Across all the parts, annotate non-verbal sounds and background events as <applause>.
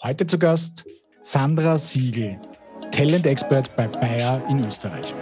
Heute zu Gast Sandra Siegel, Talent Expert bei Bayer in Österreich.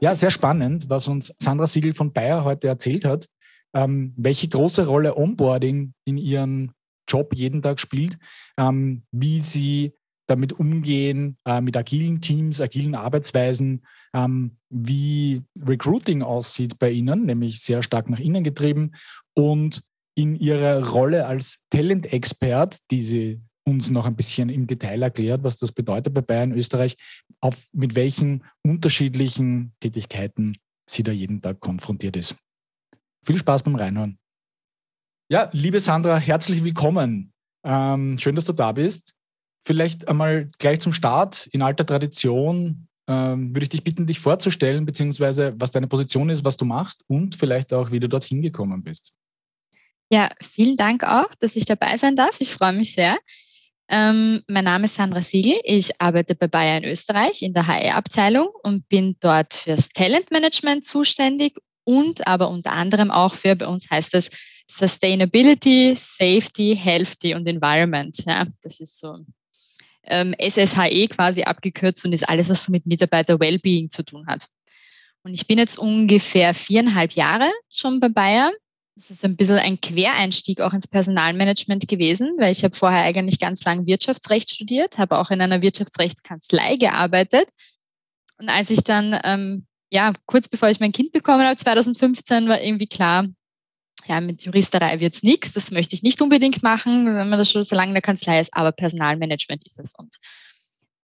Ja, sehr spannend, was uns Sandra Siegel von Bayer heute erzählt hat, ähm, welche große Rolle Onboarding in ihrem Job jeden Tag spielt, ähm, wie sie damit umgehen, äh, mit agilen Teams, agilen Arbeitsweisen, ähm, wie Recruiting aussieht bei Ihnen, nämlich sehr stark nach innen getrieben und in ihrer Rolle als Talent-Expert, die sie uns noch ein bisschen im Detail erklärt, was das bedeutet bei Bayern Österreich, auf mit welchen unterschiedlichen Tätigkeiten sie da jeden Tag konfrontiert ist. Viel Spaß beim Reinhören. Ja, liebe Sandra, herzlich willkommen. Ähm, schön, dass du da bist. Vielleicht einmal gleich zum Start in alter Tradition ähm, würde ich dich bitten, dich vorzustellen, beziehungsweise was deine Position ist, was du machst und vielleicht auch, wie du dorthin gekommen bist. Ja, vielen Dank auch, dass ich dabei sein darf. Ich freue mich sehr. Ähm, mein Name ist Sandra Siegel. Ich arbeite bei Bayer in Österreich in der HR-Abteilung und bin dort fürs Talentmanagement zuständig und aber unter anderem auch für, bei uns heißt es Sustainability, Safety, Healthy und Environment. Ja, das ist so ähm, SSHE quasi abgekürzt und ist alles, was so mit Mitarbeiter-Wellbeing zu tun hat. Und ich bin jetzt ungefähr viereinhalb Jahre schon bei Bayer das ist ein bisschen ein Quereinstieg auch ins Personalmanagement gewesen, weil ich habe vorher eigentlich ganz lang Wirtschaftsrecht studiert, habe auch in einer Wirtschaftsrechtskanzlei gearbeitet. Und als ich dann, ähm, ja, kurz bevor ich mein Kind bekommen habe, 2015, war irgendwie klar, ja, mit Juristerei wird's nichts, das möchte ich nicht unbedingt machen, wenn man das schon so lange in der Kanzlei ist, aber Personalmanagement ist es. Und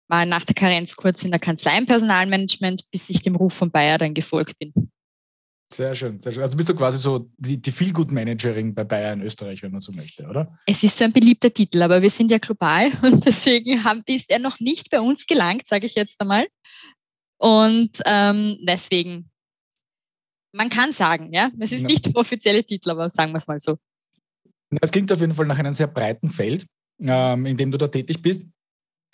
war nach der Karenz kurz in der Kanzlei im Personalmanagement, bis ich dem Ruf von Bayer dann gefolgt bin. Sehr schön, sehr schön. Also bist du quasi so die, die Feel-Good-Managerin bei Bayern Österreich, wenn man so möchte, oder? Es ist so ein beliebter Titel, aber wir sind ja global <laughs> und deswegen haben, ist er noch nicht bei uns gelangt, sage ich jetzt einmal. Und ähm, deswegen, man kann sagen, ja, es ist ja. nicht der offizielle Titel, aber sagen wir es mal so. Es klingt auf jeden Fall nach einem sehr breiten Feld, ähm, in dem du da tätig bist.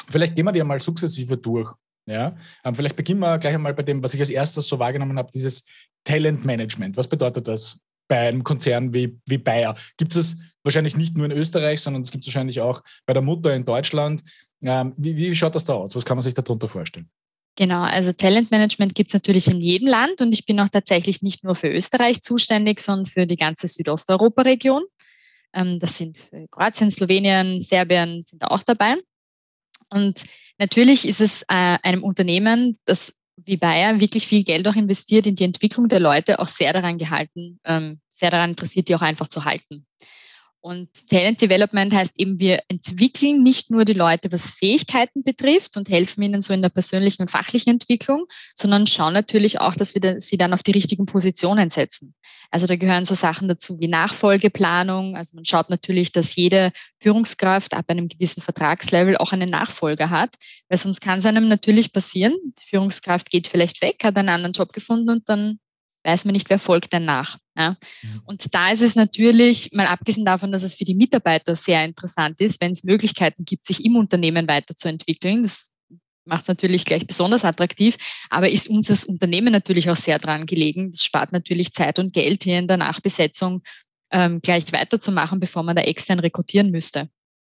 Vielleicht gehen wir dir mal sukzessive durch. Ja, ähm, vielleicht beginnen wir gleich einmal bei dem, was ich als erstes so wahrgenommen habe, dieses Talentmanagement. Was bedeutet das bei einem Konzern wie, wie Bayer? Gibt es wahrscheinlich nicht nur in Österreich, sondern es gibt es wahrscheinlich auch bei der Mutter in Deutschland. Ähm, wie, wie schaut das da aus? Was kann man sich darunter vorstellen? Genau, also Talentmanagement gibt es natürlich in jedem Land und ich bin auch tatsächlich nicht nur für Österreich zuständig, sondern für die ganze Südosteuropa-Region. Ähm, das sind äh, Kroatien, Slowenien, Serbien sind auch dabei. Und natürlich ist es äh, einem Unternehmen, das wie Bayer wirklich viel Geld auch investiert in die Entwicklung der Leute, auch sehr daran gehalten, ähm, sehr daran interessiert, die auch einfach zu halten. Und Talent Development heißt eben, wir entwickeln nicht nur die Leute, was Fähigkeiten betrifft und helfen ihnen so in der persönlichen und fachlichen Entwicklung, sondern schauen natürlich auch, dass wir sie dann auf die richtigen Positionen setzen. Also da gehören so Sachen dazu wie Nachfolgeplanung. Also man schaut natürlich, dass jede Führungskraft ab einem gewissen Vertragslevel auch einen Nachfolger hat, weil sonst kann es einem natürlich passieren. Die Führungskraft geht vielleicht weg, hat einen anderen Job gefunden und dann weiß man nicht, wer folgt denn nach. Ja? Mhm. Und da ist es natürlich, mal abgesehen davon, dass es für die Mitarbeiter sehr interessant ist, wenn es Möglichkeiten gibt, sich im Unternehmen weiterzuentwickeln. Das macht natürlich gleich besonders attraktiv, aber ist uns als Unternehmen natürlich auch sehr dran gelegen. Das spart natürlich Zeit und Geld hier in der Nachbesetzung ähm, gleich weiterzumachen, bevor man da extern rekrutieren müsste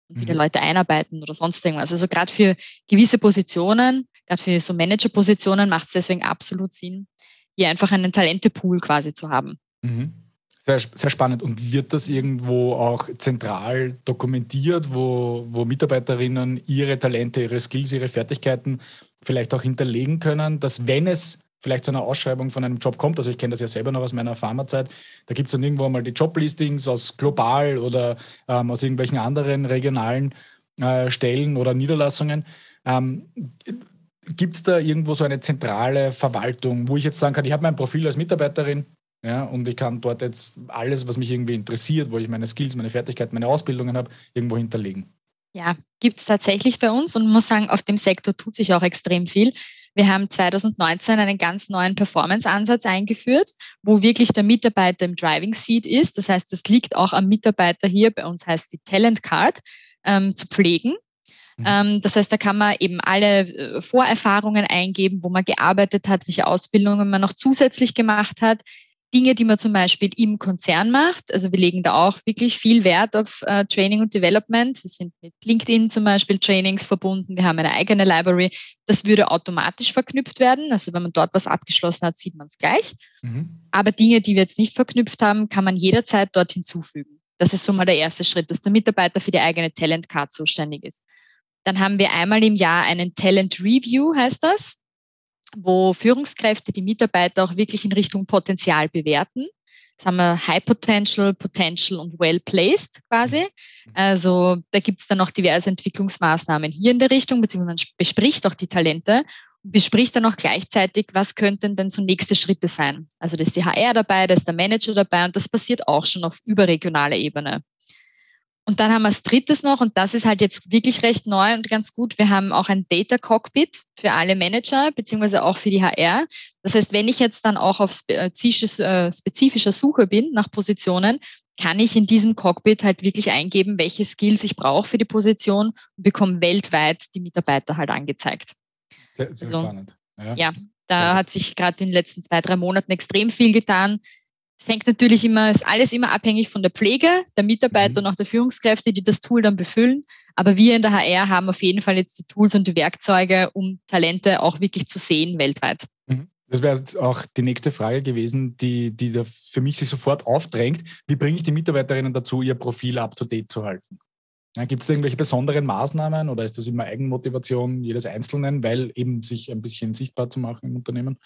und wieder mhm. Leute einarbeiten oder sonst irgendwas. Also gerade für gewisse Positionen, gerade für so Managerpositionen macht es deswegen absolut Sinn, hier einfach einen Talentepool quasi zu haben. Mhm. Sehr, sehr spannend. Und wird das irgendwo auch zentral dokumentiert, wo, wo Mitarbeiterinnen ihre Talente, ihre Skills, ihre Fertigkeiten vielleicht auch hinterlegen können, dass wenn es vielleicht zu einer Ausschreibung von einem Job kommt, also ich kenne das ja selber noch aus meiner Pharmazeit, da gibt es dann irgendwo mal die Joblistings aus global oder ähm, aus irgendwelchen anderen regionalen äh, Stellen oder Niederlassungen. Ähm, Gibt es da irgendwo so eine zentrale Verwaltung, wo ich jetzt sagen kann, ich habe mein Profil als Mitarbeiterin ja, und ich kann dort jetzt alles, was mich irgendwie interessiert, wo ich meine Skills, meine Fertigkeiten, meine Ausbildungen habe, irgendwo hinterlegen? Ja, gibt es tatsächlich bei uns und muss sagen, auf dem Sektor tut sich auch extrem viel. Wir haben 2019 einen ganz neuen Performance-Ansatz eingeführt, wo wirklich der Mitarbeiter im Driving Seat ist. Das heißt, das liegt auch am Mitarbeiter hier, bei uns heißt die Talent Card, ähm, zu pflegen. Mhm. Ähm, das heißt, da kann man eben alle äh, Vorerfahrungen eingeben, wo man gearbeitet hat, welche Ausbildungen man noch zusätzlich gemacht hat, Dinge, die man zum Beispiel im Konzern macht. Also wir legen da auch wirklich viel Wert auf äh, Training und Development. Wir sind mit LinkedIn zum Beispiel Trainings verbunden. Wir haben eine eigene Library. Das würde automatisch verknüpft werden. Also wenn man dort was abgeschlossen hat, sieht man es gleich. Mhm. Aber Dinge, die wir jetzt nicht verknüpft haben, kann man jederzeit dort hinzufügen. Das ist so mal der erste Schritt, dass der Mitarbeiter für die eigene Talent Card zuständig ist. Dann haben wir einmal im Jahr einen Talent Review, heißt das wo Führungskräfte die Mitarbeiter auch wirklich in Richtung Potenzial bewerten. Das haben wir High Potential, Potential und Well Placed quasi. Also da gibt es dann auch diverse Entwicklungsmaßnahmen hier in der Richtung, beziehungsweise man bespricht auch die Talente und bespricht dann auch gleichzeitig, was könnten denn so nächste Schritte sein. Also da ist die HR dabei, da ist der Manager dabei und das passiert auch schon auf überregionaler Ebene. Und dann haben wir das drittes noch, und das ist halt jetzt wirklich recht neu und ganz gut. Wir haben auch ein Data Cockpit für alle Manager, beziehungsweise auch für die HR. Das heißt, wenn ich jetzt dann auch auf äh, spezifischer Suche bin nach Positionen, kann ich in diesem Cockpit halt wirklich eingeben, welche Skills ich brauche für die Position und bekomme weltweit die Mitarbeiter halt angezeigt. Sehr, sehr also, spannend. Ja, ja da hat sich gerade in den letzten zwei, drei Monaten extrem viel getan. Es hängt natürlich immer, ist alles immer abhängig von der Pflege, der Mitarbeiter mhm. und auch der Führungskräfte, die das Tool dann befüllen. Aber wir in der HR haben auf jeden Fall jetzt die Tools und die Werkzeuge, um Talente auch wirklich zu sehen weltweit. Mhm. Das wäre jetzt auch die nächste Frage gewesen, die, die da für mich sich sofort aufdrängt. Wie bringe ich die Mitarbeiterinnen dazu, ihr Profil up-to-date zu halten? Ja, Gibt es da irgendwelche besonderen Maßnahmen oder ist das immer Eigenmotivation jedes Einzelnen, weil eben sich ein bisschen sichtbar zu machen im Unternehmen?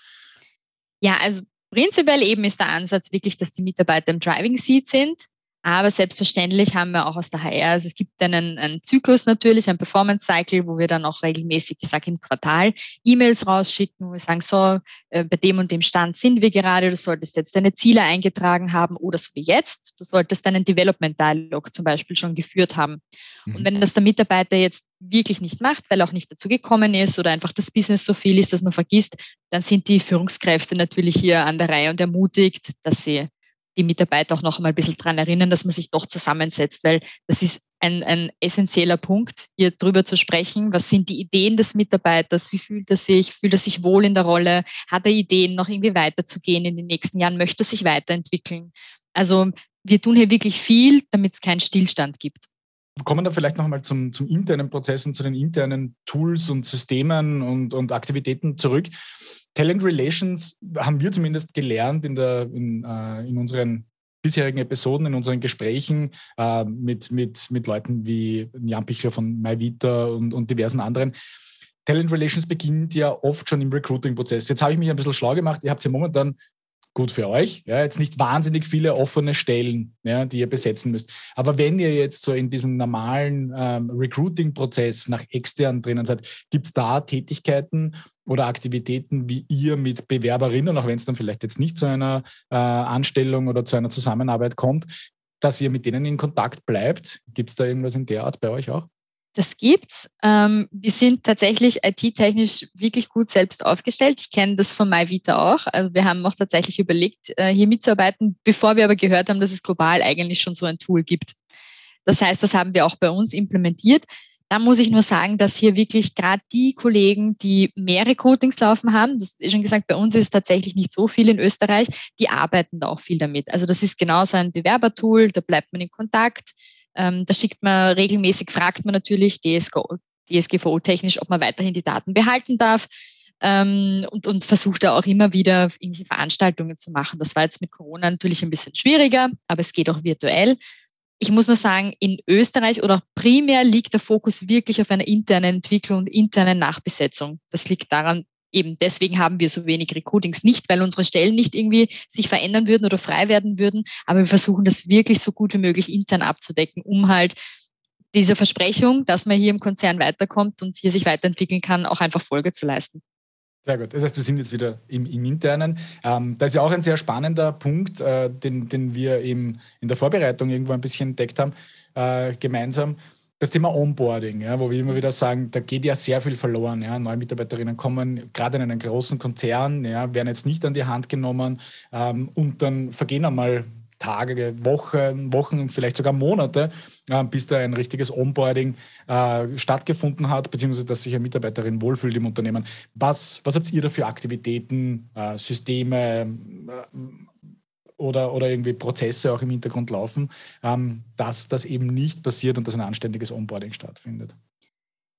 Ja, also Prinzipiell eben ist der Ansatz wirklich, dass die Mitarbeiter im Driving Seat sind. Aber selbstverständlich haben wir auch aus der HR, also es gibt einen, einen Zyklus natürlich, einen Performance Cycle, wo wir dann auch regelmäßig, ich sage im Quartal, E-Mails rausschicken, wo wir sagen, so, äh, bei dem und dem Stand sind wir gerade, du solltest jetzt deine Ziele eingetragen haben oder so wie jetzt, du solltest deinen Development Dialog zum Beispiel schon geführt haben. Mhm. Und wenn das der Mitarbeiter jetzt wirklich nicht macht, weil er auch nicht dazu gekommen ist oder einfach das Business so viel ist, dass man vergisst, dann sind die Führungskräfte natürlich hier an der Reihe und ermutigt, dass sie die Mitarbeiter auch noch einmal ein bisschen dran erinnern, dass man sich doch zusammensetzt, weil das ist ein, ein essentieller Punkt, hier drüber zu sprechen. Was sind die Ideen des Mitarbeiters? Wie fühlt er sich? Fühlt er sich wohl in der Rolle? Hat er Ideen, noch irgendwie weiterzugehen in den nächsten Jahren? Möchte er sich weiterentwickeln? Also wir tun hier wirklich viel, damit es keinen Stillstand gibt. Kommen da vielleicht noch einmal zum, zum internen Prozessen, zu den internen Tools und Systemen und, und Aktivitäten zurück. Talent Relations haben wir zumindest gelernt in, der, in, äh, in unseren bisherigen Episoden, in unseren Gesprächen äh, mit, mit, mit Leuten wie Jan Pichler von MyVita und, und diversen anderen. Talent Relations beginnt ja oft schon im Recruiting-Prozess. Jetzt habe ich mich ein bisschen schlau gemacht. Ihr habt ja momentan gut für euch. Ja, jetzt nicht wahnsinnig viele offene Stellen, ja, die ihr besetzen müsst. Aber wenn ihr jetzt so in diesem normalen ähm, Recruiting-Prozess nach extern drinnen seid, gibt es da Tätigkeiten oder Aktivitäten, wie ihr mit Bewerberinnen, auch wenn es dann vielleicht jetzt nicht zu einer äh, Anstellung oder zu einer Zusammenarbeit kommt, dass ihr mit denen in Kontakt bleibt? Gibt es da irgendwas in der Art bei euch auch? Das gibt's. Ähm, wir sind tatsächlich IT-technisch wirklich gut selbst aufgestellt. Ich kenne das von MyVita auch. Also wir haben auch tatsächlich überlegt, äh, hier mitzuarbeiten, bevor wir aber gehört haben, dass es global eigentlich schon so ein Tool gibt. Das heißt, das haben wir auch bei uns implementiert. Da muss ich nur sagen, dass hier wirklich gerade die Kollegen, die mehr Recruitings laufen haben, das ist schon gesagt, bei uns ist es tatsächlich nicht so viel in Österreich, die arbeiten da auch viel damit. Also das ist genauso ein Bewerbertool, da bleibt man in Kontakt ähm, da schickt man regelmäßig, fragt man natürlich DSGVO-technisch, ob man weiterhin die Daten behalten darf. Ähm, und, und versucht da auch immer wieder irgendwelche Veranstaltungen zu machen. Das war jetzt mit Corona natürlich ein bisschen schwieriger, aber es geht auch virtuell. Ich muss nur sagen, in Österreich oder primär liegt der Fokus wirklich auf einer internen Entwicklung und internen Nachbesetzung. Das liegt daran, eben deswegen haben wir so wenig Recruitings. Nicht, weil unsere Stellen nicht irgendwie sich verändern würden oder frei werden würden, aber wir versuchen das wirklich so gut wie möglich intern abzudecken, um halt diese Versprechung, dass man hier im Konzern weiterkommt und hier sich weiterentwickeln kann, auch einfach Folge zu leisten. Sehr gut. Das heißt, wir sind jetzt wieder im, im Internen. Ähm, das ist ja auch ein sehr spannender Punkt, äh, den, den wir im, in der Vorbereitung irgendwo ein bisschen entdeckt haben, äh, gemeinsam. Das Thema Onboarding, ja, wo wir immer wieder sagen, da geht ja sehr viel verloren. Ja. Neue Mitarbeiterinnen kommen gerade in einen großen Konzern, ja, werden jetzt nicht an die Hand genommen ähm, und dann vergehen einmal Tage, Wochen, Wochen, vielleicht sogar Monate, äh, bis da ein richtiges Onboarding äh, stattgefunden hat, beziehungsweise dass sich eine Mitarbeiterin wohlfühlt im Unternehmen. Was, was habt ihr da für Aktivitäten, äh, Systeme, äh, oder, oder irgendwie Prozesse auch im Hintergrund laufen, ähm, dass das eben nicht passiert und dass ein anständiges Onboarding stattfindet.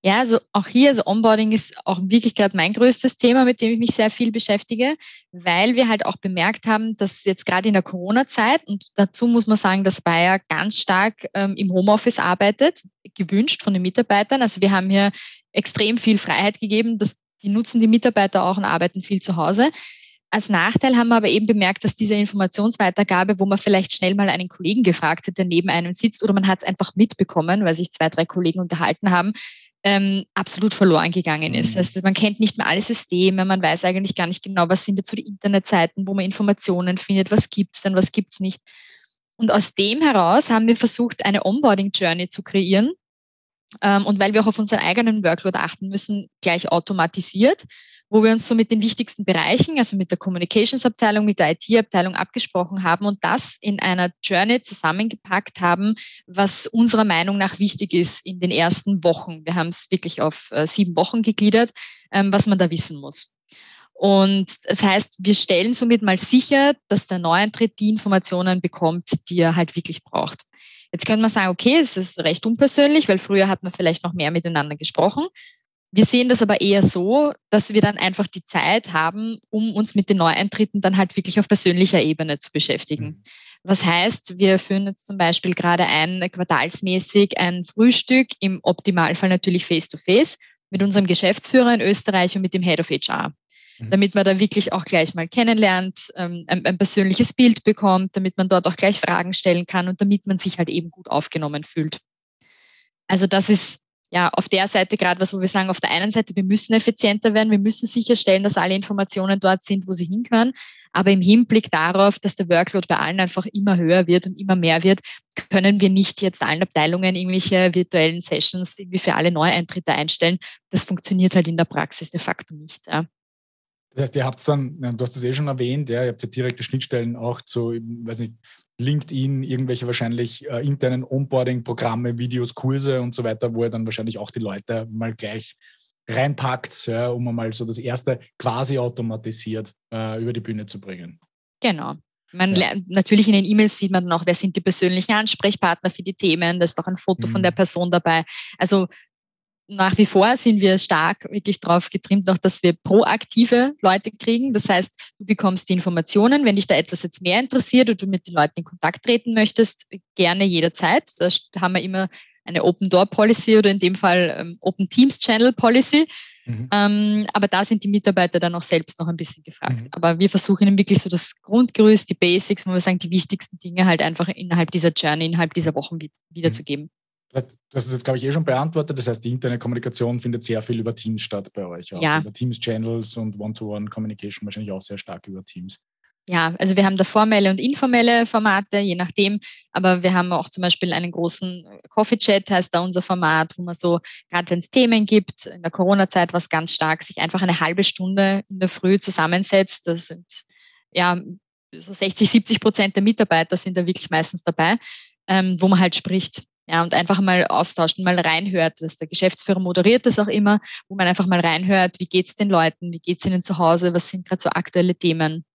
Ja, also auch hier, also Onboarding ist auch wirklich gerade mein größtes Thema, mit dem ich mich sehr viel beschäftige, weil wir halt auch bemerkt haben, dass jetzt gerade in der Corona-Zeit, und dazu muss man sagen, dass Bayer ganz stark ähm, im Homeoffice arbeitet, gewünscht von den Mitarbeitern. Also wir haben hier extrem viel Freiheit gegeben, dass die nutzen die Mitarbeiter auch und arbeiten viel zu Hause. Als Nachteil haben wir aber eben bemerkt, dass diese Informationsweitergabe, wo man vielleicht schnell mal einen Kollegen gefragt hat, der neben einem sitzt, oder man hat es einfach mitbekommen, weil sich zwei, drei Kollegen unterhalten haben, ähm, absolut verloren gegangen ist. Mhm. Also man kennt nicht mehr alle Systeme, man weiß eigentlich gar nicht genau, was sind jetzt so die Internetseiten, wo man Informationen findet, was gibt es denn, was gibt es nicht. Und aus dem heraus haben wir versucht, eine Onboarding-Journey zu kreieren. Ähm, und weil wir auch auf unseren eigenen Workload achten müssen, gleich automatisiert wo wir uns so mit den wichtigsten Bereichen, also mit der Communications-Abteilung, mit der IT-Abteilung abgesprochen haben und das in einer Journey zusammengepackt haben, was unserer Meinung nach wichtig ist in den ersten Wochen. Wir haben es wirklich auf äh, sieben Wochen gegliedert, ähm, was man da wissen muss. Und das heißt, wir stellen somit mal sicher, dass der Neuantritt die Informationen bekommt, die er halt wirklich braucht. Jetzt könnte man sagen, okay, es ist recht unpersönlich, weil früher hat man vielleicht noch mehr miteinander gesprochen. Wir sehen das aber eher so, dass wir dann einfach die Zeit haben, um uns mit den Neueintritten dann halt wirklich auf persönlicher Ebene zu beschäftigen. Mhm. Was heißt, wir führen jetzt zum Beispiel gerade ein quartalsmäßig ein Frühstück, im Optimalfall natürlich face-to-face, -face, mit unserem Geschäftsführer in Österreich und mit dem Head of HR. Mhm. Damit man da wirklich auch gleich mal kennenlernt, ähm, ein, ein persönliches Bild bekommt, damit man dort auch gleich Fragen stellen kann und damit man sich halt eben gut aufgenommen fühlt. Also das ist ja, auf der Seite gerade was, wo wir sagen, auf der einen Seite, wir müssen effizienter werden, wir müssen sicherstellen, dass alle Informationen dort sind, wo sie hinkönnen. Aber im Hinblick darauf, dass der Workload bei allen einfach immer höher wird und immer mehr wird, können wir nicht jetzt allen Abteilungen irgendwelche virtuellen Sessions irgendwie für alle Neueintritte einstellen. Das funktioniert halt in der Praxis de facto nicht. Ja. Das heißt, ihr habt dann, du hast es eh schon erwähnt, ja, ihr habt ja direkte Schnittstellen auch zu, weiß nicht, LinkedIn, irgendwelche wahrscheinlich äh, internen Onboarding-Programme, Videos, Kurse und so weiter, wo er dann wahrscheinlich auch die Leute mal gleich reinpackt, ja, um mal so das erste quasi automatisiert äh, über die Bühne zu bringen. Genau. Man ja. lernt, natürlich in den E-Mails sieht man dann auch, wer sind die persönlichen Ansprechpartner für die Themen. Da ist auch ein Foto mhm. von der Person dabei. Also nach wie vor sind wir stark wirklich darauf getrimmt, auch dass wir proaktive Leute kriegen. Das heißt, du bekommst die Informationen, wenn dich da etwas jetzt mehr interessiert und du mit den Leuten in Kontakt treten möchtest, gerne jederzeit. Da haben wir immer eine Open Door Policy oder in dem Fall ähm, Open Teams Channel Policy. Mhm. Ähm, aber da sind die Mitarbeiter dann auch selbst noch ein bisschen gefragt. Mhm. Aber wir versuchen ihnen wirklich so das Grundgerüst, die Basics, wo wir sagen, die wichtigsten Dinge halt einfach innerhalb dieser Journey, innerhalb dieser Wochen wiederzugeben. Du hast es jetzt, glaube ich, eh schon beantwortet. Das heißt, die interne Kommunikation findet sehr viel über Teams statt bei euch. Auch ja. Über Teams-Channels und One-to-One-Communication wahrscheinlich auch sehr stark über Teams. Ja, also wir haben da formelle und informelle Formate, je nachdem. Aber wir haben auch zum Beispiel einen großen Coffee-Chat, heißt da unser Format, wo man so, gerade wenn es Themen gibt, in der Corona-Zeit was ganz stark, sich einfach eine halbe Stunde in der Früh zusammensetzt. Das sind ja so 60, 70 Prozent der Mitarbeiter sind da wirklich meistens dabei, ähm, wo man halt spricht. Ja, und einfach mal austauschen, mal reinhört. Das der Geschäftsführer moderiert das auch immer, wo man einfach mal reinhört, wie geht's den Leuten, wie geht's ihnen zu Hause, was sind gerade so aktuelle Themen.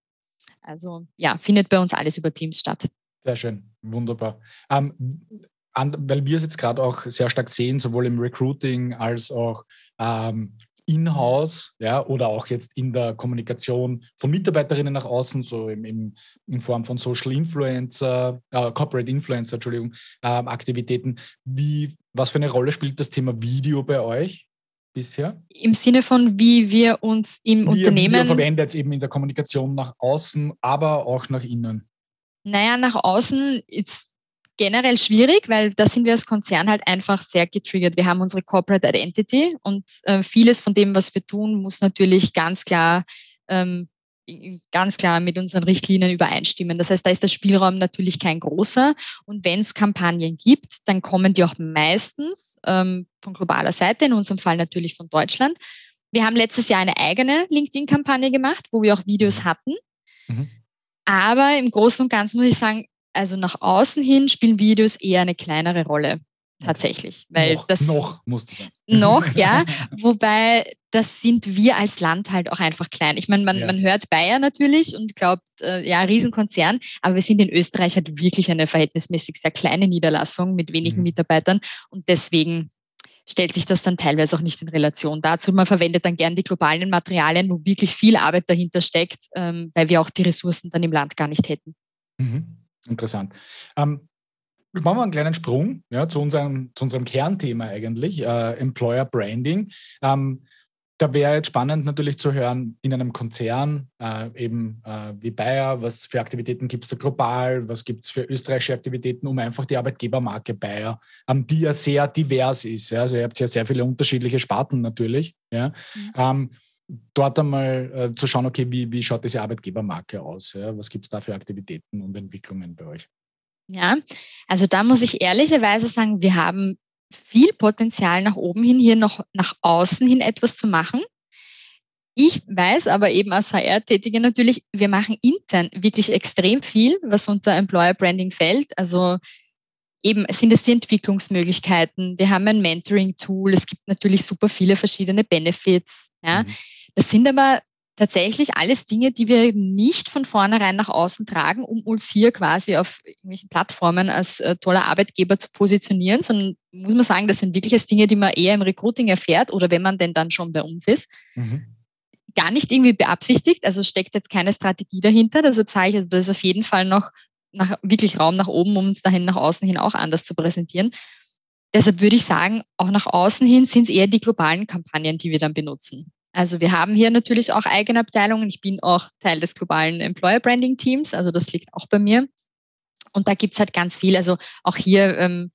Also ja, findet bei uns alles über Teams statt. Sehr schön, wunderbar. Ähm, an, weil wir es jetzt gerade auch sehr stark sehen, sowohl im Recruiting als auch ähm, in-house, ja, oder auch jetzt in der Kommunikation von Mitarbeiterinnen nach außen, so im, im in Form von Social Influencer, äh, Corporate Influencer, Entschuldigung, äh, Aktivitäten. Wie, was für eine Rolle spielt das Thema Video bei euch bisher? Im Sinne von, wie wir uns im wie Unternehmen. Video verwendet eben in der Kommunikation nach außen, aber auch nach innen. Naja, nach außen ist generell schwierig, weil da sind wir als Konzern halt einfach sehr getriggert. Wir haben unsere Corporate Identity und äh, vieles von dem, was wir tun, muss natürlich ganz klar ähm, ganz klar mit unseren Richtlinien übereinstimmen. Das heißt, da ist der Spielraum natürlich kein großer. Und wenn es Kampagnen gibt, dann kommen die auch meistens ähm, von globaler Seite, in unserem Fall natürlich von Deutschland. Wir haben letztes Jahr eine eigene LinkedIn-Kampagne gemacht, wo wir auch Videos hatten. Mhm. Aber im Großen und Ganzen muss ich sagen, also nach außen hin spielen Videos eher eine kleinere Rolle tatsächlich. Weil noch, das noch musste sein. Noch, ja. <laughs> Wobei das sind wir als Land halt auch einfach klein. Ich meine, man, ja. man hört Bayer natürlich und glaubt, äh, ja, Riesenkonzern, aber wir sind in Österreich halt wirklich eine verhältnismäßig sehr kleine Niederlassung mit wenigen mhm. Mitarbeitern und deswegen stellt sich das dann teilweise auch nicht in Relation dazu. Man verwendet dann gern die globalen Materialien, wo wirklich viel Arbeit dahinter steckt, ähm, weil wir auch die Ressourcen dann im Land gar nicht hätten. Mhm. Interessant. Ähm, machen wir einen kleinen Sprung ja, zu, unserem, zu unserem Kernthema eigentlich, äh, Employer Branding. Ähm, da wäre jetzt spannend natürlich zu hören, in einem Konzern äh, eben äh, wie Bayer, was für Aktivitäten gibt es da global, was gibt es für österreichische Aktivitäten, um einfach die Arbeitgebermarke Bayer, ähm, die ja sehr divers ist. Ja? Also ihr habt ja sehr viele unterschiedliche Sparten natürlich. Ja? Mhm. Ähm, dort einmal äh, zu schauen, okay, wie, wie schaut diese Arbeitgebermarke aus? Ja? Was gibt es da für Aktivitäten und Entwicklungen bei euch? Ja, also da muss ich ehrlicherweise sagen, wir haben viel Potenzial nach oben hin, hier noch nach außen hin etwas zu machen. Ich weiß aber eben als HR-Tätige natürlich, wir machen intern wirklich extrem viel, was unter Employer Branding fällt. Also eben sind es die Entwicklungsmöglichkeiten. Wir haben ein Mentoring-Tool. Es gibt natürlich super viele verschiedene Benefits. Ja. Mhm. Das sind aber tatsächlich alles Dinge, die wir nicht von vornherein nach außen tragen, um uns hier quasi auf irgendwelchen Plattformen als äh, toller Arbeitgeber zu positionieren, sondern muss man sagen, das sind wirklich als Dinge, die man eher im Recruiting erfährt oder wenn man denn dann schon bei uns ist. Mhm. Gar nicht irgendwie beabsichtigt, also steckt jetzt keine Strategie dahinter. Deshalb sage ich, also da ist auf jeden Fall noch nach, wirklich Raum nach oben, um uns dahin nach außen hin auch anders zu präsentieren. Deshalb würde ich sagen, auch nach außen hin sind es eher die globalen Kampagnen, die wir dann benutzen. Also wir haben hier natürlich auch eigene Abteilungen. Ich bin auch Teil des globalen Employer Branding Teams, also das liegt auch bei mir. Und da gibt's halt ganz viel. Also auch hier ähm,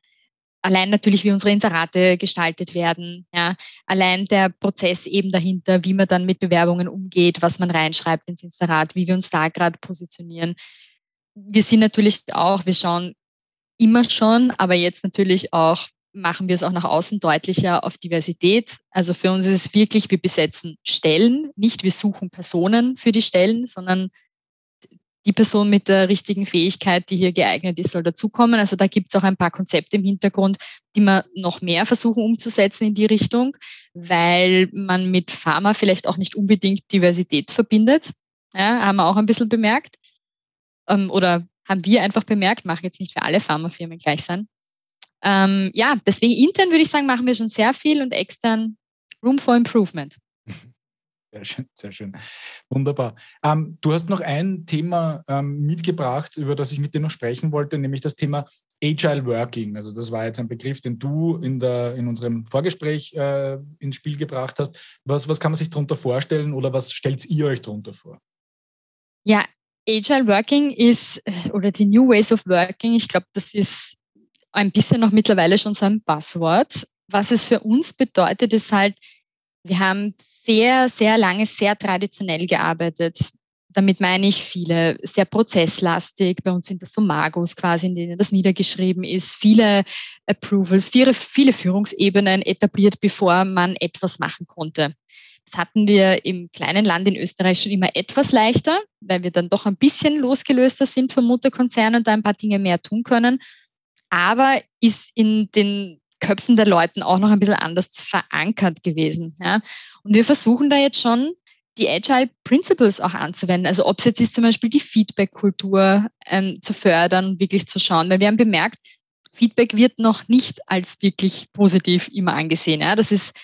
allein natürlich, wie unsere Inserate gestaltet werden, ja, allein der Prozess eben dahinter, wie man dann mit Bewerbungen umgeht, was man reinschreibt ins Inserat, wie wir uns da gerade positionieren. Wir sind natürlich auch, wir schauen immer schon, aber jetzt natürlich auch machen wir es auch nach außen deutlicher auf Diversität. Also für uns ist es wirklich, wir besetzen Stellen, nicht wir suchen Personen für die Stellen, sondern die Person mit der richtigen Fähigkeit, die hier geeignet ist, soll dazukommen. Also da gibt es auch ein paar Konzepte im Hintergrund, die wir noch mehr versuchen umzusetzen in die Richtung, weil man mit Pharma vielleicht auch nicht unbedingt Diversität verbindet. Ja, haben wir auch ein bisschen bemerkt. Ähm, oder haben wir einfach bemerkt, machen jetzt nicht für alle Pharmafirmen gleich sein. Ähm, ja, deswegen intern würde ich sagen, machen wir schon sehr viel und extern Room for Improvement. <laughs> Sehr schön, sehr schön. Wunderbar. Ähm, du hast noch ein Thema ähm, mitgebracht, über das ich mit dir noch sprechen wollte, nämlich das Thema Agile Working. Also das war jetzt ein Begriff, den du in, der, in unserem Vorgespräch äh, ins Spiel gebracht hast. Was, was kann man sich darunter vorstellen oder was stellt ihr euch darunter vor? Ja, Agile Working ist, oder die New Ways of Working, ich glaube, das ist ein bisschen noch mittlerweile schon so ein Buzzword. Was es für uns bedeutet, ist halt, wir haben sehr, sehr lange sehr traditionell gearbeitet. Damit meine ich viele, sehr prozesslastig. Bei uns sind das so Magos quasi, in denen das niedergeschrieben ist. Viele Approvals, viele, viele Führungsebenen etabliert, bevor man etwas machen konnte. Das hatten wir im kleinen Land in Österreich schon immer etwas leichter, weil wir dann doch ein bisschen losgelöster sind vom Mutterkonzern und da ein paar Dinge mehr tun können aber ist in den Köpfen der Leuten auch noch ein bisschen anders verankert gewesen. Ja. Und wir versuchen da jetzt schon, die Agile Principles auch anzuwenden. Also ob es jetzt ist, zum Beispiel die Feedback-Kultur ähm, zu fördern, wirklich zu schauen, weil wir haben bemerkt, Feedback wird noch nicht als wirklich positiv immer angesehen. Ja. Das ist,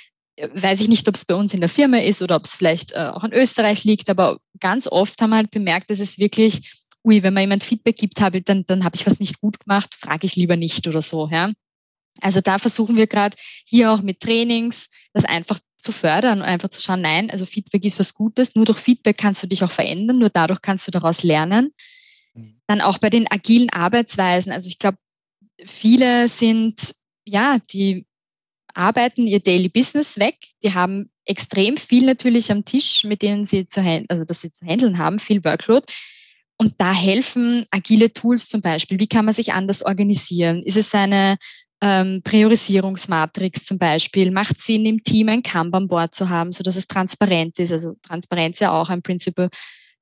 weiß ich nicht, ob es bei uns in der Firma ist oder ob es vielleicht äh, auch in Österreich liegt, aber ganz oft haben wir halt bemerkt, dass es wirklich ui, wenn mir jemand Feedback gibt, habe, dann, dann habe ich was nicht gut gemacht, frage ich lieber nicht oder so. Ja. Also da versuchen wir gerade hier auch mit Trainings das einfach zu fördern und einfach zu schauen, nein, also Feedback ist was Gutes, nur durch Feedback kannst du dich auch verändern, nur dadurch kannst du daraus lernen. Mhm. Dann auch bei den agilen Arbeitsweisen, also ich glaube, viele sind, ja, die arbeiten ihr Daily Business weg. Die haben extrem viel natürlich am Tisch, mit denen sie zu, also dass sie zu handeln haben, viel Workload. Und da helfen agile Tools zum Beispiel. Wie kann man sich anders organisieren? Ist es eine ähm, Priorisierungsmatrix zum Beispiel? Macht Sinn, im Team ein Kanban-Board zu haben, sodass es transparent ist? Also Transparenz ja auch ein Prinzip,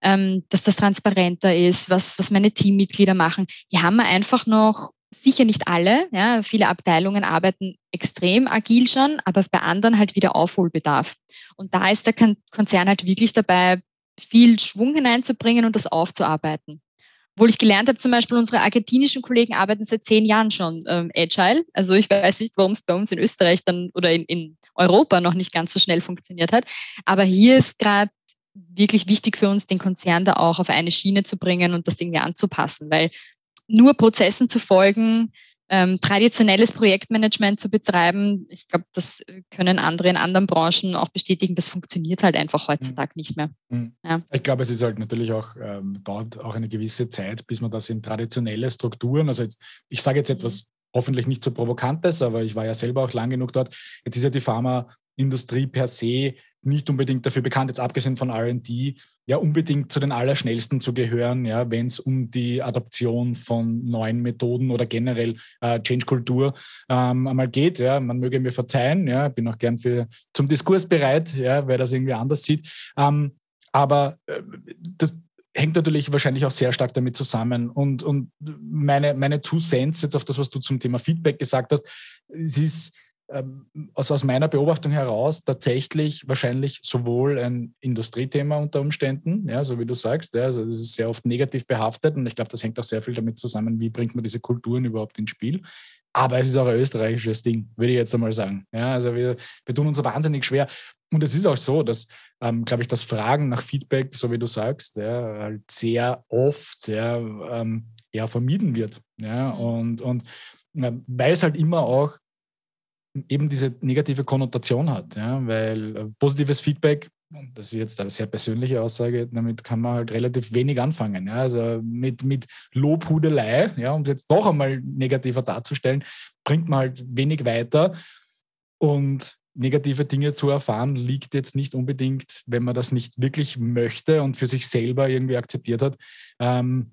ähm, dass das transparenter ist, was, was meine Teammitglieder machen. Hier haben wir einfach noch sicher nicht alle. Ja, viele Abteilungen arbeiten extrem agil schon, aber bei anderen halt wieder Aufholbedarf. Und da ist der Konzern halt wirklich dabei, viel Schwung hineinzubringen und das aufzuarbeiten. Obwohl ich gelernt habe, zum Beispiel unsere argentinischen Kollegen arbeiten seit zehn Jahren schon ähm, Agile. Also ich weiß nicht, warum es bei uns in Österreich dann oder in, in Europa noch nicht ganz so schnell funktioniert hat. Aber hier ist gerade wirklich wichtig für uns, den Konzern da auch auf eine Schiene zu bringen und das irgendwie anzupassen, weil nur Prozessen zu folgen, ähm, traditionelles Projektmanagement zu betreiben, ich glaube, das können andere in anderen Branchen auch bestätigen, das funktioniert halt einfach heutzutage nicht mehr. Mhm. Ja. Ich glaube, es ist halt natürlich auch, ähm, dauert auch eine gewisse Zeit, bis man das in traditionelle Strukturen, also jetzt, ich sage jetzt mhm. etwas hoffentlich nicht so Provokantes, aber ich war ja selber auch lang genug dort. Jetzt ist ja die Pharmaindustrie per se nicht unbedingt dafür bekannt, jetzt abgesehen von RD, ja unbedingt zu den Allerschnellsten zu gehören, ja, wenn es um die Adaption von neuen Methoden oder generell äh, Change-Kultur ähm, einmal geht. Ja. Man möge mir verzeihen, ja, bin auch gern für, zum Diskurs bereit, ja, wer das irgendwie anders sieht. Ähm, aber äh, das, hängt natürlich wahrscheinlich auch sehr stark damit zusammen. Und, und meine, meine Two Cents jetzt auf das, was du zum Thema Feedback gesagt hast, es ist ähm, aus, meiner Beobachtung heraus tatsächlich wahrscheinlich sowohl ein Industriethema unter Umständen, ja, so wie du sagst, ja, also das ist sehr oft negativ behaftet und ich glaube, das hängt auch sehr viel damit zusammen, wie bringt man diese Kulturen überhaupt ins Spiel. Aber es ist auch ein österreichisches Ding, würde ich jetzt einmal sagen. Ja, also wir, wir tun uns wahnsinnig schwer. Und es ist auch so, dass, ähm, glaube ich, das Fragen nach Feedback, so wie du sagst, ja, halt sehr oft ja, ähm, ja, vermieden wird. Ja, mhm. und, und ja, weil es halt immer auch eben diese negative Konnotation hat, ja, weil äh, positives Feedback, das ist jetzt eine sehr persönliche Aussage, damit kann man halt relativ wenig anfangen. Ja, also mit, mit Lobhudelei, ja, um es jetzt doch einmal negativer darzustellen, bringt man halt wenig weiter und negative Dinge zu erfahren, liegt jetzt nicht unbedingt, wenn man das nicht wirklich möchte und für sich selber irgendwie akzeptiert hat, ähm,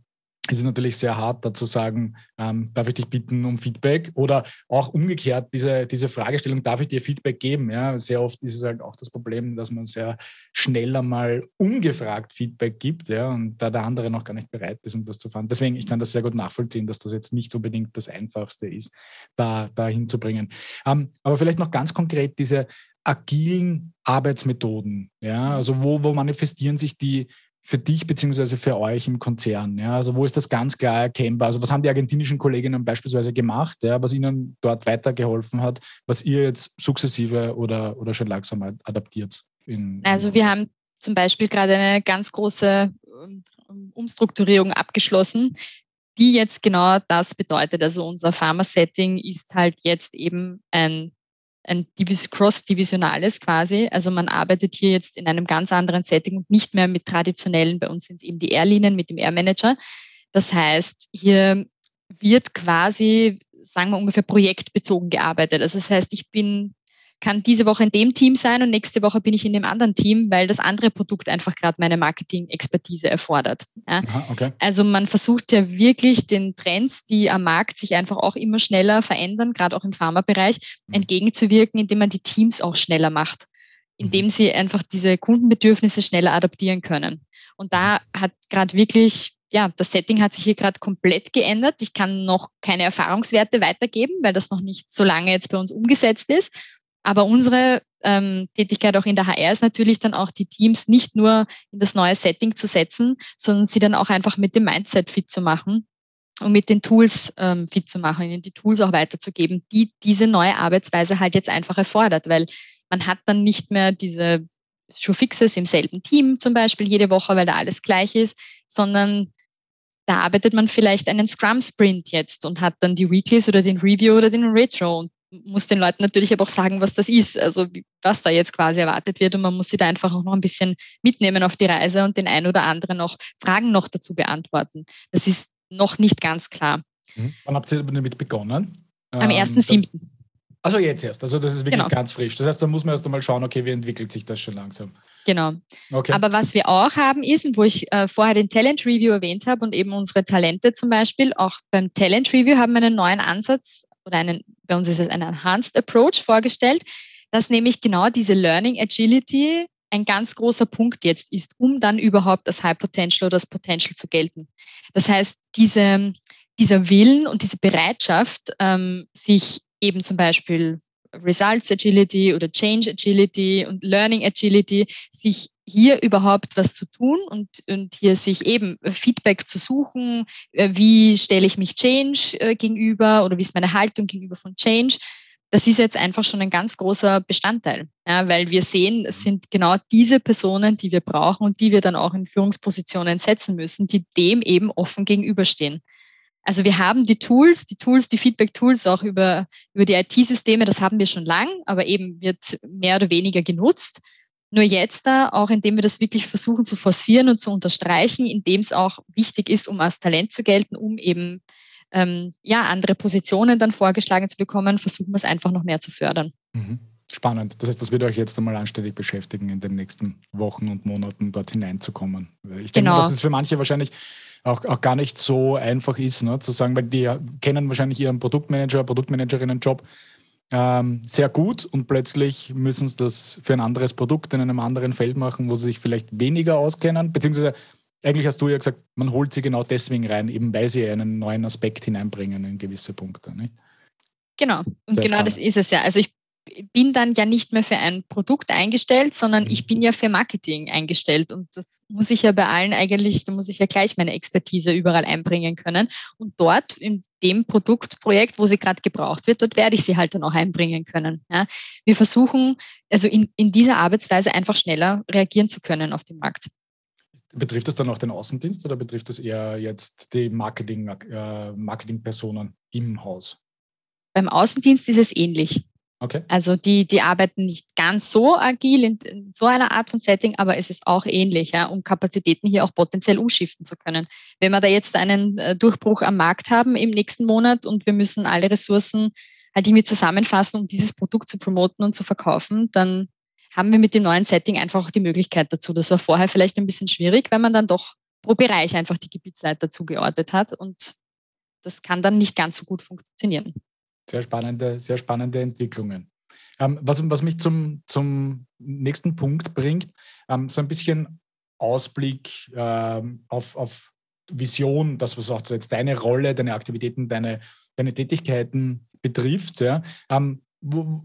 es ist natürlich sehr hart, da zu sagen, ähm, darf ich dich bitten um Feedback? Oder auch umgekehrt, diese, diese Fragestellung, darf ich dir Feedback geben? Ja, sehr oft ist es halt auch das Problem, dass man sehr schnell einmal ungefragt Feedback gibt, ja, und da der andere noch gar nicht bereit ist, um das zu fahren. Deswegen, ich kann das sehr gut nachvollziehen, dass das jetzt nicht unbedingt das Einfachste ist, da, da hinzubringen. Ähm, aber vielleicht noch ganz konkret diese agilen Arbeitsmethoden. Ja, also wo, wo manifestieren sich die für dich beziehungsweise für euch im Konzern? Ja? Also wo ist das ganz klar erkennbar? Also was haben die argentinischen Kolleginnen beispielsweise gemacht, ja, was ihnen dort weitergeholfen hat, was ihr jetzt sukzessive oder, oder schon langsam adaptiert? In, also wir haben zum Beispiel gerade eine ganz große ähm, Umstrukturierung abgeschlossen, die jetzt genau das bedeutet. Also unser Pharma-Setting ist halt jetzt eben ein ein cross-divisionales quasi. Also man arbeitet hier jetzt in einem ganz anderen Setting und nicht mehr mit traditionellen, bei uns sind es eben die Airlinien mit dem Air Manager. Das heißt, hier wird quasi, sagen wir ungefähr projektbezogen gearbeitet. Also das heißt, ich bin kann diese Woche in dem Team sein und nächste Woche bin ich in dem anderen Team, weil das andere Produkt einfach gerade meine Marketing-Expertise erfordert. Ja. Aha, okay. Also man versucht ja wirklich den Trends, die am Markt sich einfach auch immer schneller verändern, gerade auch im Pharmabereich, mhm. entgegenzuwirken, indem man die Teams auch schneller macht, indem mhm. sie einfach diese Kundenbedürfnisse schneller adaptieren können. Und da hat gerade wirklich ja, das Setting hat sich hier gerade komplett geändert. Ich kann noch keine Erfahrungswerte weitergeben, weil das noch nicht so lange jetzt bei uns umgesetzt ist. Aber unsere ähm, Tätigkeit auch in der HR ist natürlich dann auch die Teams nicht nur in das neue Setting zu setzen, sondern sie dann auch einfach mit dem Mindset fit zu machen und mit den Tools ähm, fit zu machen, ihnen die Tools auch weiterzugeben, die diese neue Arbeitsweise halt jetzt einfach erfordert, weil man hat dann nicht mehr diese Showfixes im selben Team zum Beispiel jede Woche, weil da alles gleich ist, sondern da arbeitet man vielleicht einen Scrum-Sprint jetzt und hat dann die Weeklies oder den Review oder den Retro und muss den Leuten natürlich aber auch sagen, was das ist, also was da jetzt quasi erwartet wird und man muss sie da einfach auch noch ein bisschen mitnehmen auf die Reise und den einen oder anderen auch Fragen noch dazu beantworten. Das ist noch nicht ganz klar. Mhm. Wann habt ihr damit begonnen? Am 1.7. Ähm, Also jetzt erst. Also das ist wirklich genau. ganz frisch. Das heißt, da muss man erst einmal schauen, okay, wie entwickelt sich das schon langsam. Genau. Okay. Aber was wir auch haben ist, wo ich äh, vorher den Talent Review erwähnt habe und eben unsere Talente zum Beispiel, auch beim Talent Review haben wir einen neuen Ansatz oder einen, bei uns ist es ein Enhanced Approach vorgestellt, dass nämlich genau diese Learning Agility ein ganz großer Punkt jetzt ist, um dann überhaupt das High Potential oder das Potential zu gelten. Das heißt, diese, dieser Willen und diese Bereitschaft, ähm, sich eben zum Beispiel Results Agility oder Change Agility und Learning Agility, sich hier überhaupt was zu tun und, und hier sich eben Feedback zu suchen, äh, wie stelle ich mich Change äh, gegenüber oder wie ist meine Haltung gegenüber von Change. Das ist jetzt einfach schon ein ganz großer Bestandteil, ja, weil wir sehen, es sind genau diese Personen, die wir brauchen und die wir dann auch in Führungspositionen setzen müssen, die dem eben offen gegenüberstehen. Also wir haben die Tools, die Tools, die Feedback-Tools auch über, über die IT-Systeme, das haben wir schon lang, aber eben wird mehr oder weniger genutzt. Nur jetzt da, auch indem wir das wirklich versuchen zu forcieren und zu unterstreichen, indem es auch wichtig ist, um als Talent zu gelten, um eben ähm, ja, andere Positionen dann vorgeschlagen zu bekommen, versuchen wir es einfach noch mehr zu fördern. Mhm. Spannend. Das heißt, das wird euch jetzt einmal anständig beschäftigen, in den nächsten Wochen und Monaten dort hineinzukommen. Ich denke, genau. das ist für manche wahrscheinlich auch, auch gar nicht so einfach ist, ne, zu sagen, weil die kennen wahrscheinlich ihren Produktmanager, Produktmanagerinnen-Job ähm, sehr gut und plötzlich müssen sie das für ein anderes Produkt in einem anderen Feld machen, wo sie sich vielleicht weniger auskennen, beziehungsweise eigentlich hast du ja gesagt, man holt sie genau deswegen rein, eben weil sie einen neuen Aspekt hineinbringen in gewisse Punkte. Nicht? Genau, und Sehr genau spannend. das ist es ja. Also ich bin dann ja nicht mehr für ein Produkt eingestellt, sondern ich bin ja für Marketing eingestellt. Und das muss ich ja bei allen eigentlich, da muss ich ja gleich meine Expertise überall einbringen können. Und dort in dem Produktprojekt, wo sie gerade gebraucht wird, dort werde ich sie halt dann auch einbringen können. Ja. Wir versuchen, also in, in dieser Arbeitsweise einfach schneller reagieren zu können auf den Markt. Betrifft das dann auch den Außendienst oder betrifft das eher jetzt die Marketing, äh, Marketingpersonen im Haus? Beim Außendienst ist es ähnlich. Okay. Also die, die arbeiten nicht ganz so agil in, in, so einer Art von Setting, aber es ist auch ähnlich, ja, um Kapazitäten hier auch potenziell umschiften zu können. Wenn wir da jetzt einen äh, Durchbruch am Markt haben im nächsten Monat und wir müssen alle Ressourcen halt irgendwie zusammenfassen, um dieses Produkt zu promoten und zu verkaufen, dann haben wir mit dem neuen Setting einfach auch die Möglichkeit dazu. Das war vorher vielleicht ein bisschen schwierig, weil man dann doch pro Bereich einfach die Gebietsleiter zugeordnet hat und das kann dann nicht ganz so gut funktionieren. Sehr spannende, sehr spannende Entwicklungen. Ähm, was, was mich zum, zum nächsten Punkt bringt, ähm, so ein bisschen Ausblick ähm, auf, auf Vision, das was auch jetzt deine Rolle, deine Aktivitäten, deine, deine Tätigkeiten betrifft. Ja. Ähm, wo,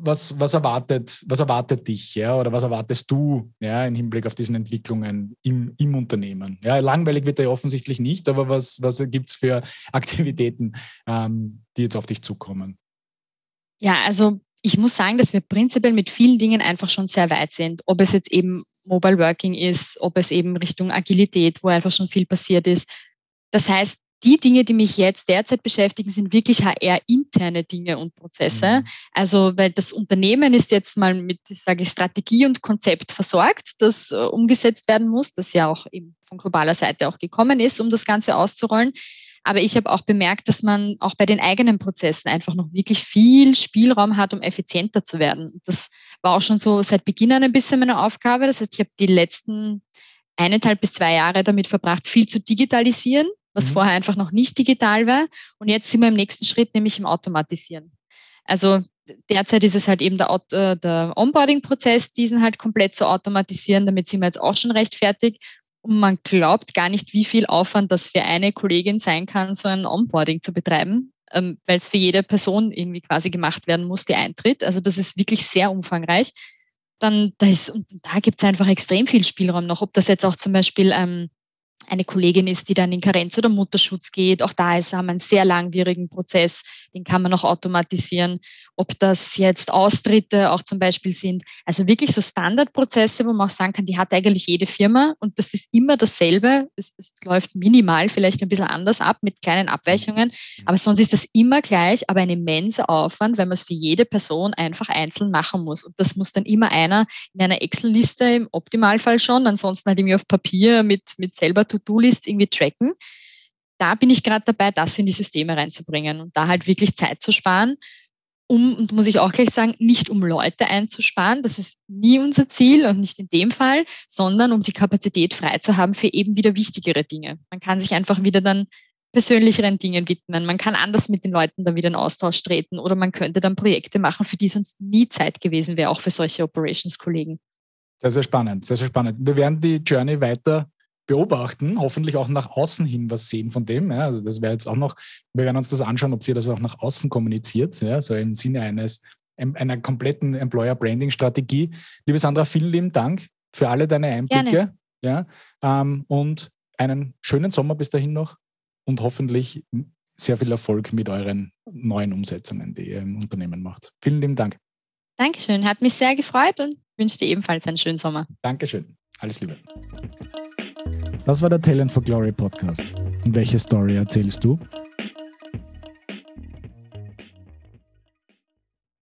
was, was, erwartet, was erwartet dich ja, oder was erwartest du ja, im Hinblick auf diesen Entwicklungen im, im Unternehmen? Ja, langweilig wird er ja offensichtlich nicht, aber was, was gibt es für <laughs> Aktivitäten, ähm, die jetzt auf dich zukommen? Ja, also ich muss sagen, dass wir prinzipiell mit vielen Dingen einfach schon sehr weit sind. Ob es jetzt eben Mobile Working ist, ob es eben Richtung Agilität, wo einfach schon viel passiert ist. Das heißt, die Dinge, die mich jetzt derzeit beschäftigen, sind wirklich HR-interne Dinge und Prozesse. Mhm. Also, weil das Unternehmen ist jetzt mal mit, sage ich, Strategie und Konzept versorgt, das äh, umgesetzt werden muss, das ja auch eben von globaler Seite auch gekommen ist, um das Ganze auszurollen. Aber ich habe auch bemerkt, dass man auch bei den eigenen Prozessen einfach noch wirklich viel Spielraum hat, um effizienter zu werden. Das war auch schon so seit Beginn an ein bisschen meine Aufgabe. Das heißt, ich habe die letzten eineinhalb bis zwei Jahre damit verbracht, viel zu digitalisieren was mhm. vorher einfach noch nicht digital war. Und jetzt sind wir im nächsten Schritt, nämlich im Automatisieren. Also derzeit ist es halt eben der, äh, der Onboarding-Prozess, diesen halt komplett zu automatisieren. Damit sind wir jetzt auch schon recht fertig. Und man glaubt gar nicht, wie viel Aufwand das für eine Kollegin sein kann, so ein Onboarding zu betreiben, ähm, weil es für jede Person irgendwie quasi gemacht werden muss, die eintritt. Also das ist wirklich sehr umfangreich. Dann da, ist, da gibt es einfach extrem viel Spielraum noch, ob das jetzt auch zum Beispiel ähm, eine Kollegin ist, die dann in Karenz oder Mutterschutz geht. Auch da ist, haben wir einen sehr langwierigen Prozess, den kann man noch automatisieren. Ob das jetzt Austritte auch zum Beispiel sind. Also wirklich so Standardprozesse, wo man auch sagen kann, die hat eigentlich jede Firma und das ist immer dasselbe. Es, es läuft minimal vielleicht ein bisschen anders ab mit kleinen Abweichungen, aber sonst ist das immer gleich, aber ein immenser Aufwand, weil man es für jede Person einfach einzeln machen muss. Und das muss dann immer einer in einer Excel-Liste im Optimalfall schon, ansonsten halt irgendwie auf Papier mit, mit selber To-Do-Lists irgendwie tracken. Da bin ich gerade dabei, das in die Systeme reinzubringen und da halt wirklich Zeit zu sparen. um, und muss ich auch gleich sagen, nicht um Leute einzusparen, das ist nie unser Ziel und nicht in dem Fall, sondern um die Kapazität frei zu haben für eben wieder wichtigere Dinge. Man kann sich einfach wieder dann persönlicheren Dingen widmen. Man kann anders mit den Leuten dann wieder in Austausch treten oder man könnte dann Projekte machen, für die sonst nie Zeit gewesen wäre, auch für solche Operations-Kollegen. Sehr, sehr spannend, sehr, sehr spannend. Wir werden die Journey weiter beobachten, hoffentlich auch nach außen hin was sehen von dem. Ja, also das wäre jetzt auch noch, wir werden uns das anschauen, ob sie das auch nach außen kommuniziert, ja, so im Sinne eines einer kompletten Employer Branding Strategie. Liebe Sandra, vielen lieben Dank für alle deine Einblicke. Ja, ähm, und einen schönen Sommer bis dahin noch und hoffentlich sehr viel Erfolg mit euren neuen Umsetzungen, die ihr im Unternehmen macht. Vielen lieben Dank. Dankeschön, hat mich sehr gefreut und wünsche dir ebenfalls einen schönen Sommer. Dankeschön, alles Liebe. Das war der Talent for Glory Podcast. Und welche Story erzählst du?